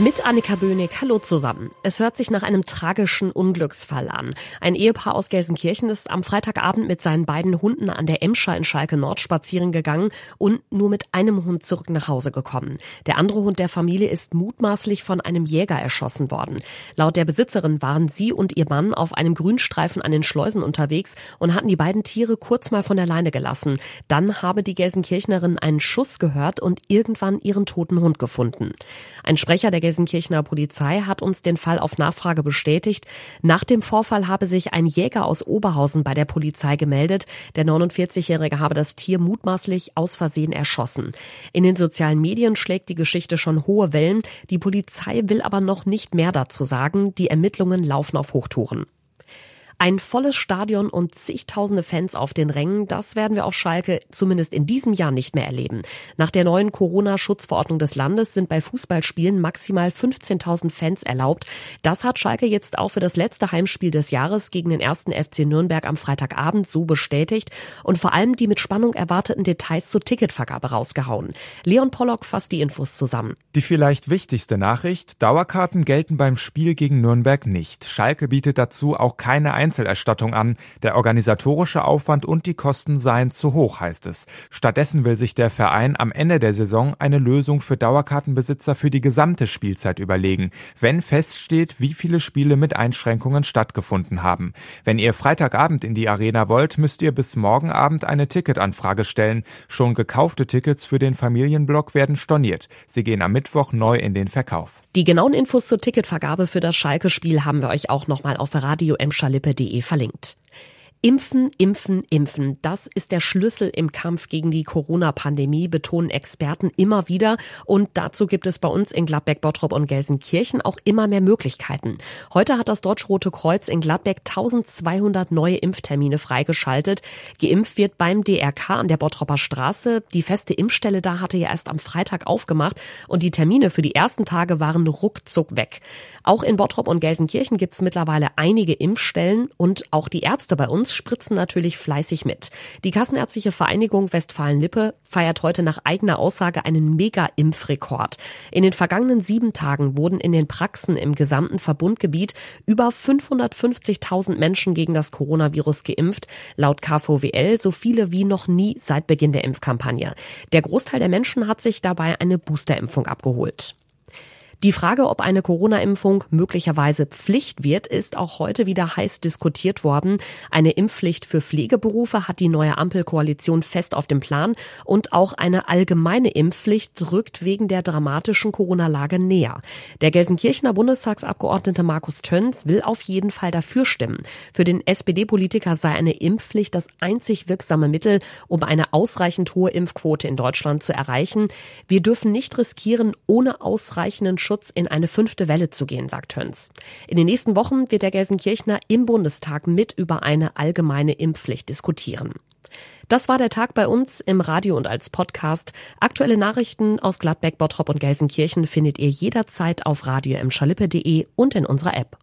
Mit Annika Böhnig, hallo zusammen. Es hört sich nach einem tragischen Unglücksfall an. Ein Ehepaar aus Gelsenkirchen ist am Freitagabend mit seinen beiden Hunden an der Emscher in Schalke Nord spazieren gegangen und nur mit einem Hund zurück nach Hause gekommen. Der andere Hund der Familie ist mutmaßlich von einem Jäger erschossen worden. Laut der Besitzerin waren sie und ihr Mann auf einem Grünstreifen an den Schleusen unterwegs und hatten die beiden Tiere kurz mal von der Leine gelassen. Dann habe die Gelsenkirchnerin einen Schuss gehört und irgendwann ihren toten Hund gefunden. Ein Sprecher der Gelsenkirchener Polizei hat uns den Fall auf Nachfrage bestätigt. Nach dem Vorfall habe sich ein Jäger aus Oberhausen bei der Polizei gemeldet. Der 49-Jährige habe das Tier mutmaßlich aus Versehen erschossen. In den sozialen Medien schlägt die Geschichte schon hohe Wellen. Die Polizei will aber noch nicht mehr dazu sagen. Die Ermittlungen laufen auf Hochtouren. Ein volles Stadion und zigtausende Fans auf den Rängen, das werden wir auf Schalke zumindest in diesem Jahr nicht mehr erleben. Nach der neuen Corona-Schutzverordnung des Landes sind bei Fußballspielen maximal 15.000 Fans erlaubt. Das hat Schalke jetzt auch für das letzte Heimspiel des Jahres gegen den ersten FC Nürnberg am Freitagabend so bestätigt und vor allem die mit Spannung erwarteten Details zur Ticketvergabe rausgehauen. Leon Pollock fasst die Infos zusammen. Die vielleicht wichtigste Nachricht, Dauerkarten gelten beim Spiel gegen Nürnberg nicht. Schalke bietet dazu auch keine Einzelerstattung an. Der organisatorische Aufwand und die Kosten seien zu hoch, heißt es. Stattdessen will sich der Verein am Ende der Saison eine Lösung für Dauerkartenbesitzer für die gesamte Spielzeit überlegen, wenn feststeht, wie viele Spiele mit Einschränkungen stattgefunden haben. Wenn ihr Freitagabend in die Arena wollt, müsst ihr bis morgen Abend eine Ticketanfrage stellen. Schon gekaufte Tickets für den Familienblock werden storniert. Sie gehen am Mittwoch neu in den Verkauf. Die genauen Infos zur Ticketvergabe für das Schalke-Spiel haben wir euch auch nochmal auf Radio Verlinkt. Impfen, impfen, impfen. Das ist der Schlüssel im Kampf gegen die Corona-Pandemie, betonen Experten immer wieder. Und dazu gibt es bei uns in Gladbeck, Bottrop und Gelsenkirchen auch immer mehr Möglichkeiten. Heute hat das Deutsch-Rote Kreuz in Gladbeck 1200 neue Impftermine freigeschaltet. Geimpft wird beim DRK an der Bottropper Straße. Die feste Impfstelle da hatte ja erst am Freitag aufgemacht und die Termine für die ersten Tage waren ruckzuck weg. Auch in Bottrop und Gelsenkirchen gibt es mittlerweile einige Impfstellen und auch die Ärzte bei uns spritzen natürlich fleißig mit. Die Kassenärztliche Vereinigung Westfalen-Lippe feiert heute nach eigener Aussage einen Mega-Impfrekord. In den vergangenen sieben Tagen wurden in den Praxen im gesamten Verbundgebiet über 550.000 Menschen gegen das Coronavirus geimpft, laut KVWL so viele wie noch nie seit Beginn der Impfkampagne. Der Großteil der Menschen hat sich dabei eine Boosterimpfung abgeholt. Die Frage, ob eine Corona-Impfung möglicherweise Pflicht wird, ist auch heute wieder heiß diskutiert worden. Eine Impfpflicht für Pflegeberufe hat die neue Ampelkoalition fest auf dem Plan und auch eine allgemeine Impfpflicht rückt wegen der dramatischen Corona-Lage näher. Der Gelsenkirchener Bundestagsabgeordnete Markus Töns will auf jeden Fall dafür stimmen. Für den SPD-Politiker sei eine Impfpflicht das einzig wirksame Mittel, um eine ausreichend hohe Impfquote in Deutschland zu erreichen. Wir dürfen nicht riskieren, ohne ausreichenden Schutz in eine fünfte Welle zu gehen, sagt Töns. In den nächsten Wochen wird der Gelsenkirchner im Bundestag mit über eine allgemeine Impfpflicht diskutieren. Das war der Tag bei uns im Radio und als Podcast. Aktuelle Nachrichten aus Gladbeck, Bottrop und Gelsenkirchen findet ihr jederzeit auf radio und in unserer App.